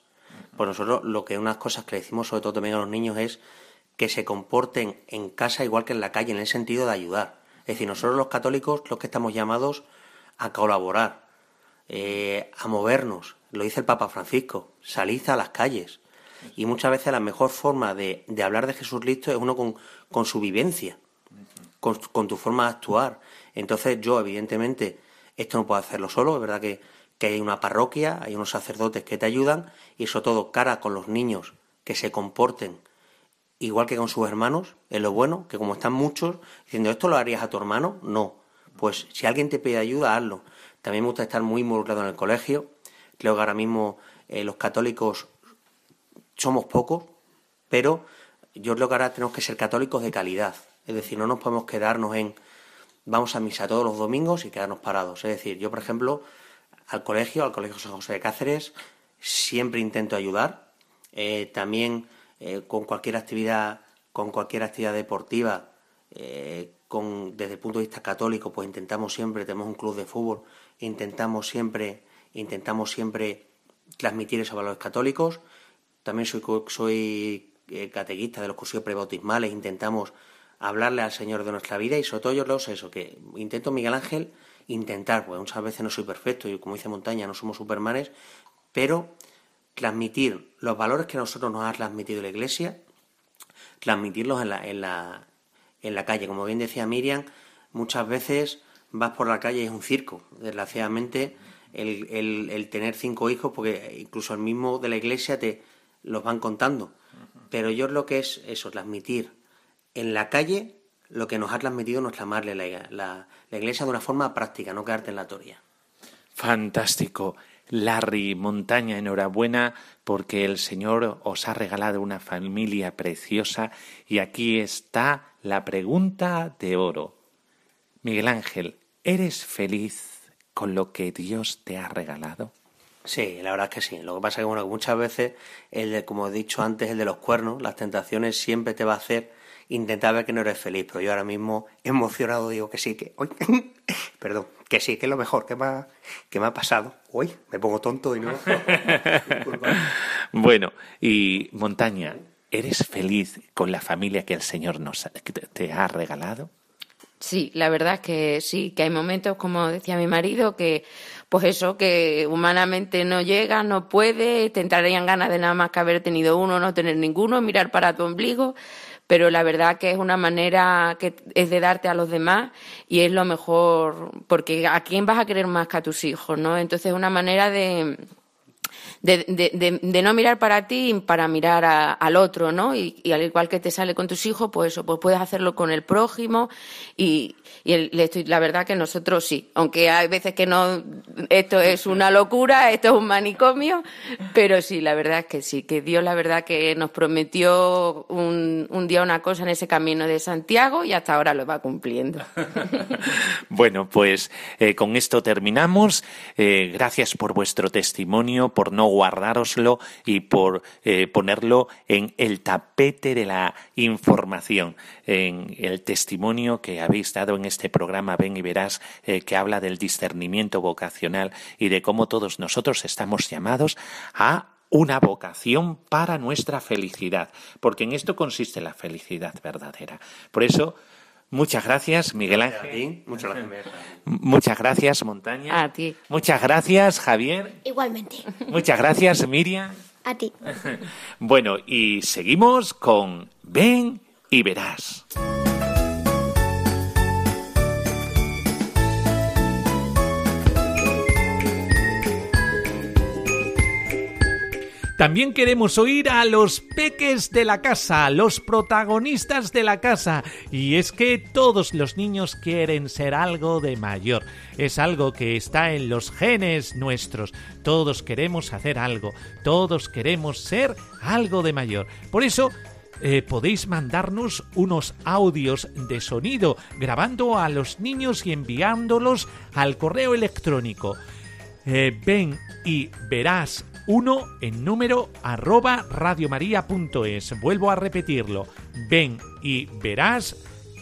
Speaker 5: Pues nosotros lo que unas cosas que le decimos sobre todo también a los niños es que se comporten en casa igual que en la calle, en el sentido de ayudar. Es decir, nosotros los católicos los que estamos llamados a colaborar, eh, a movernos. Lo dice el Papa Francisco, salid a las calles. Y muchas veces la mejor forma de, de hablar de Jesucristo es uno con, con su vivencia, con, con tu forma de actuar. Entonces yo, evidentemente, esto no puedo hacerlo solo, es verdad que, que hay una parroquia, hay unos sacerdotes que te ayudan y sobre todo cara con los niños que se comporten igual que con sus hermanos, es lo bueno, que como están muchos diciendo esto lo harías a tu hermano, no. Pues si alguien te pide ayuda, hazlo. También me gusta estar muy involucrado en el colegio. Creo que ahora mismo eh, los católicos somos pocos, pero yo creo que ahora tenemos que ser católicos de calidad. Es decir, no nos podemos quedarnos en vamos a misa todos los domingos y quedarnos parados. Es decir, yo, por ejemplo, al colegio, al Colegio San José de Cáceres, siempre intento ayudar. Eh, también eh, con cualquier actividad, con cualquier actividad deportiva, eh, con, desde el punto de vista católico, pues intentamos siempre, tenemos un club de fútbol, intentamos siempre, intentamos siempre transmitir esos valores católicos. También soy, soy eh, catequista de los cursos prebautismales, intentamos hablarle al Señor de nuestra vida y sobre todo yo lo sé eso, que intento Miguel Ángel intentar, pues muchas veces no soy perfecto y como dice Montaña, no somos supermanes, pero transmitir los valores que a nosotros nos ha transmitido la Iglesia, transmitirlos en la, en la, en la calle. Como bien decía Miriam, muchas veces vas por la calle y es un circo. Desgraciadamente, el, el, el tener cinco hijos, porque incluso el mismo de la Iglesia te los van contando. Pero yo lo que es eso, transmitir en la calle lo que nos ha transmitido nuestra madre, la, la, la Iglesia, de una forma práctica, no quedarte en la teoría.
Speaker 2: Fantástico. Larry Montaña, enhorabuena porque el Señor os ha regalado una familia preciosa y aquí está la pregunta de oro. Miguel Ángel, ¿eres feliz con lo que Dios te ha regalado?
Speaker 5: Sí, la verdad es que sí. Lo que pasa es que, bueno, muchas veces, el de, como he dicho antes, el de los cuernos, las tentaciones siempre te va a hacer intentar ver que no eres feliz. Pero yo ahora mismo, emocionado, digo que sí, que hoy, perdón, que sí, que es lo mejor que me ha, que me ha pasado. Hoy me pongo tonto y no.
Speaker 2: bueno, y Montaña, ¿eres feliz con la familia que el Señor nos ha- que te- te ha regalado?
Speaker 8: Sí, la verdad es que sí, que hay momentos, como decía mi marido, que pues eso, que humanamente no llega, no puede, te entrarían ganas de nada más que haber tenido uno, no tener ninguno, mirar para tu ombligo, pero la verdad que es una manera que es de darte a los demás y es lo mejor, porque ¿a quién vas a querer más que a tus hijos, no? Entonces es una manera de de, no mirar para ti para mirar al otro, ¿no? Y, y al igual que te sale con tus hijos, pues pues puedes hacerlo con el prójimo y, y le estoy- la verdad que nosotros sí, aunque hay veces que no, esto es una locura, esto es un manicomio, pero sí, la verdad es que sí, que Dios la verdad que nos prometió un, un día una cosa en ese camino de Santiago y hasta ahora lo va cumpliendo.
Speaker 2: Bueno, pues eh, con esto terminamos. Eh, gracias por vuestro testimonio, por no guardároslo y por eh, ponerlo en el tapete de la información, en el testimonio que habéis dado en este programa Ven y Verás, eh, que habla del discernimiento vocacional y de cómo todos nosotros estamos llamados a una vocación para nuestra felicidad, porque en esto consiste la felicidad verdadera. Por eso, muchas gracias, Miguel Ángel.
Speaker 5: Muchas gracias.
Speaker 2: Muchas gracias, Montaña.
Speaker 8: A ti.
Speaker 2: Muchas gracias, Javier.
Speaker 7: Igualmente.
Speaker 2: Muchas gracias, Miriam.
Speaker 7: A ti.
Speaker 2: Bueno, y seguimos con Ven y verás.
Speaker 10: También queremos oír a los peques de la casa, los protagonistas de la casa. Y es que todos los niños quieren ser algo de mayor. Es algo que está en los genes nuestros. Todos queremos hacer algo. Todos queremos ser algo de mayor. Por eso eh, podéis mandarnos unos audios de sonido grabando a los niños y enviándolos al correo electrónico. Eh, ven y verás uno en número arroba radiomaria.es. Vuelvo a repetirlo. Ven y verás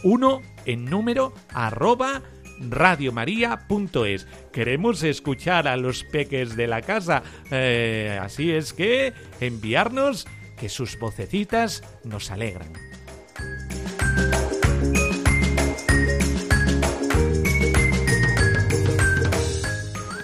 Speaker 10: uno en número arroba radiomaria.es. Queremos escuchar a los peques de la casa. Eh, así es que enviarnos que sus vocecitas nos alegran.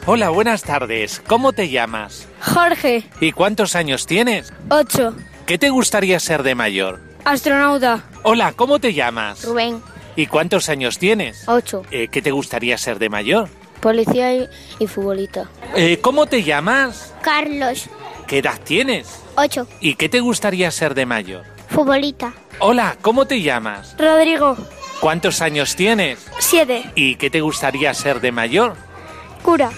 Speaker 2: Hola, buenas tardes. ¿Cómo te llamas?
Speaker 11: Jorge,
Speaker 2: ¿Y cuántos años tienes?
Speaker 11: 8.
Speaker 2: ¿Qué te gustaría ser de mayor?
Speaker 11: Astronauta.
Speaker 2: Hola, ¿cómo te llamas?
Speaker 7: Rubén,
Speaker 2: ¿Y cuántos años tienes?
Speaker 7: 8.
Speaker 2: Eh, ¿Qué te gustaría ser de mayor?
Speaker 7: Policía y, y futbolista.
Speaker 2: Eh, ¿Cómo te llamas?
Speaker 7: Carlos,
Speaker 2: ¿Qué edad tienes?
Speaker 7: 8.
Speaker 2: ¿Y qué te gustaría ser de mayor?
Speaker 7: Futbolista.
Speaker 2: Hola, ¿cómo te llamas?
Speaker 11: Rodrigo,
Speaker 2: ¿Cuántos años tienes?
Speaker 11: 7.
Speaker 2: ¿Y qué te gustaría ser de mayor?
Speaker 11: Cura.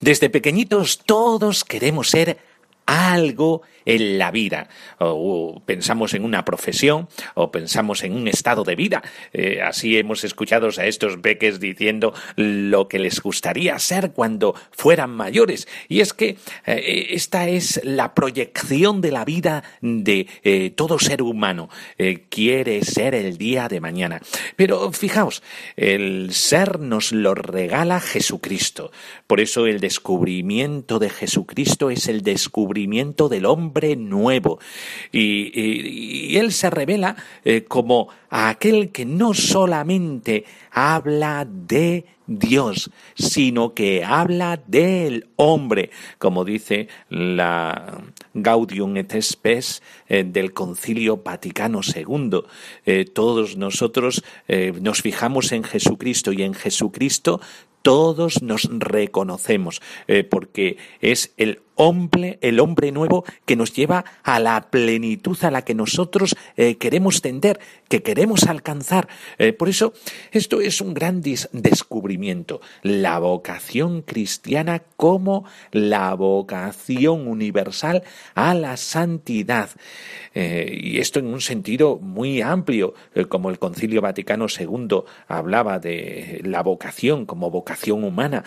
Speaker 2: Desde pequeñitos todos queremos ser algo en la vida. O, pensamos en una profesión o pensamos en un estado de vida. Eh, así hemos escuchado a estos peques diciendo lo que les gustaría ser cuando fueran mayores. Y es que eh, esta es la proyección de la vida de eh, todo ser humano. Quiere ser el día de mañana. Pero fijaos, el ser nos lo regala Jesucristo. Por eso el descubrimiento de Jesucristo es el descubrimiento del hombre nuevo. Y, él se revela eh, como aquel que no solamente habla de Dios, sino que habla del hombre, como dice la Gaudium et Spes eh, del Concilio Vaticano II. Eh, todos nosotros nos fijamos en Jesucristo y en Jesucristo todos nos reconocemos, porque es el hombre, el hombre nuevo que nos lleva a la plenitud a la que nosotros eh, queremos tender, que queremos alcanzar. Eh, por eso, esto es un gran descubrimiento. La vocación cristiana como la vocación universal a la santidad. Eh, y esto en un sentido muy amplio, como el Concilio Vaticano II hablaba de la vocación como vocación humana,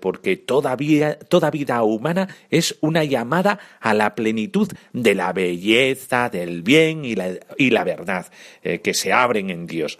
Speaker 2: porque toda vida, toda vida humana es una llamada a la plenitud de la belleza, del bien y la, y la verdad eh, que se abren en Dios.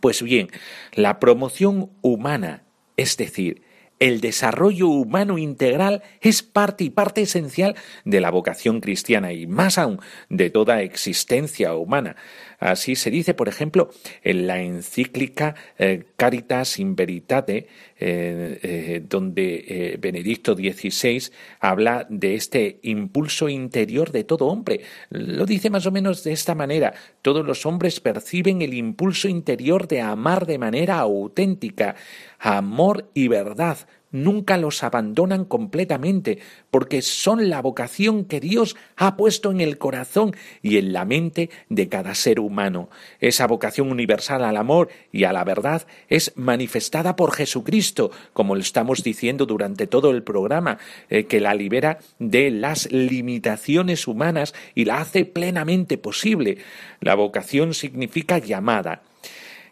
Speaker 2: Pues bien, la promoción humana, es decir, el desarrollo humano integral es parte y parte esencial de la vocación cristiana y más aún de toda existencia humana. Así se dice, por ejemplo, en la encíclica eh, Caritas in Veritate, eh, eh, donde Benedicto XVI habla de este impulso interior de todo hombre. Lo dice más o menos de esta manera. Todos los hombres perciben el impulso interior de amar de manera auténtica, amor y verdad, nunca los abandonan completamente, porque son la vocación que Dios ha puesto en el corazón y en la mente de cada ser humano. Esa vocación universal al amor y a la verdad es manifestada por Jesucristo, como lo estamos diciendo durante todo el programa, eh, que la libera de las limitaciones humanas y la hace plenamente posible. La vocación significa llamada.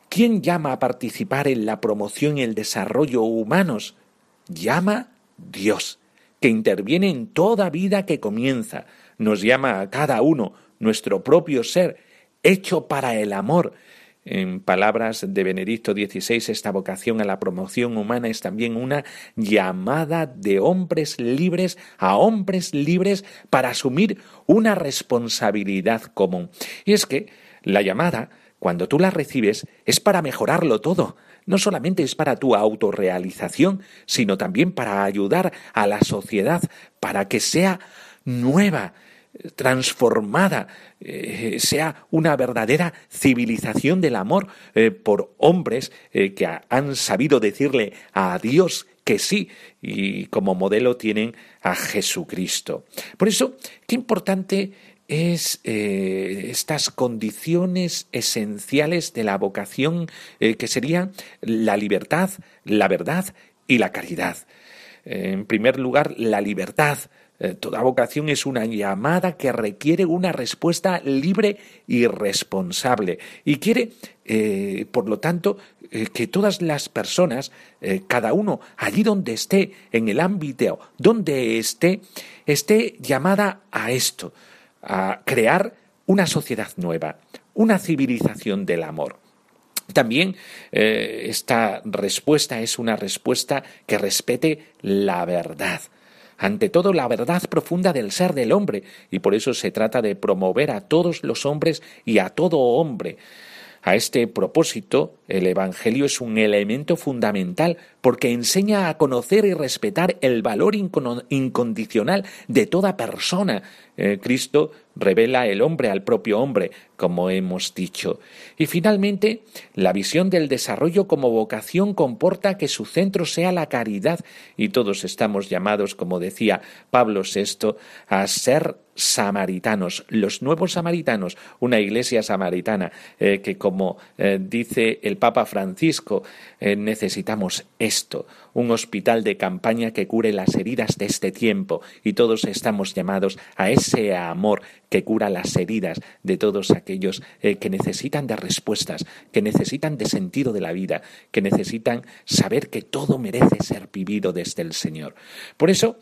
Speaker 2: ¿Quién llama a participar en la promoción y el desarrollo humanos? Llama Dios, que interviene en toda vida que comienza, nos llama a cada uno, nuestro propio ser, hecho para el amor. En palabras de Benedicto XVI, esta vocación a la promoción humana es también una llamada de hombres libres a hombres libres para asumir una responsabilidad común. Y es que la llamada, cuando tú la recibes, es para mejorarlo todo, no solamente es para tu autorrealización, sino también para ayudar a la sociedad, para que sea nueva, transformada, eh, sea una verdadera civilización del amor eh, por hombres eh, que han sabido decirle a Dios que sí y como modelo tienen a Jesucristo. Por eso, qué importante es eh, estas condiciones esenciales de la vocación eh, que serían la libertad, la verdad y la caridad. En primer lugar, la libertad. Eh, toda vocación es una llamada que requiere una respuesta libre y responsable y quiere, por lo tanto, que todas las personas, cada uno allí donde esté, en el ámbito donde esté, esté llamada a esto, a crear una sociedad nueva, una civilización del amor. También eh, esta respuesta es una respuesta que respete la verdad. Ante todo, la verdad profunda del ser del hombre, y por eso se trata de promover a todos los hombres y a todo hombre. A este propósito, el Evangelio es un elemento fundamental porque enseña a conocer y respetar el valor incondicional de toda persona. Eh, Cristo revela el hombre al propio hombre, como hemos dicho. Y finalmente, la visión del desarrollo como vocación comporta que su centro sea la caridad, y todos estamos llamados, como decía Pablo VI, a ser samaritanos, los nuevos samaritanos, una iglesia samaritana eh, que, como eh, dice el Papa Francisco, necesitamos esto, un hospital de campaña que cure las heridas de este tiempo y todos estamos llamados a ese amor que cura las heridas de todos aquellos eh, que necesitan de respuestas, que necesitan de sentido de la vida, que necesitan saber que todo merece ser vivido desde el Señor. Por eso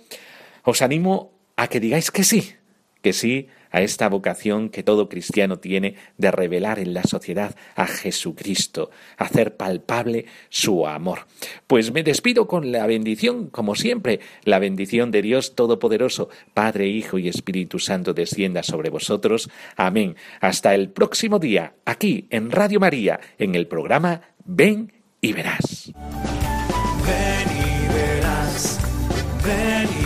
Speaker 2: os animo a que digáis que sí, que sí a esta vocación que todo cristiano tiene de revelar en la sociedad a Jesucristo, hacer palpable su amor. Pues me despido con la bendición, como siempre, la bendición de Dios Todopoderoso, Padre, Hijo y Espíritu Santo descienda sobre vosotros. Amén. Hasta el próximo día, aquí en Radio María, en el programa Ven y verás.
Speaker 1: Ven y verás, ven y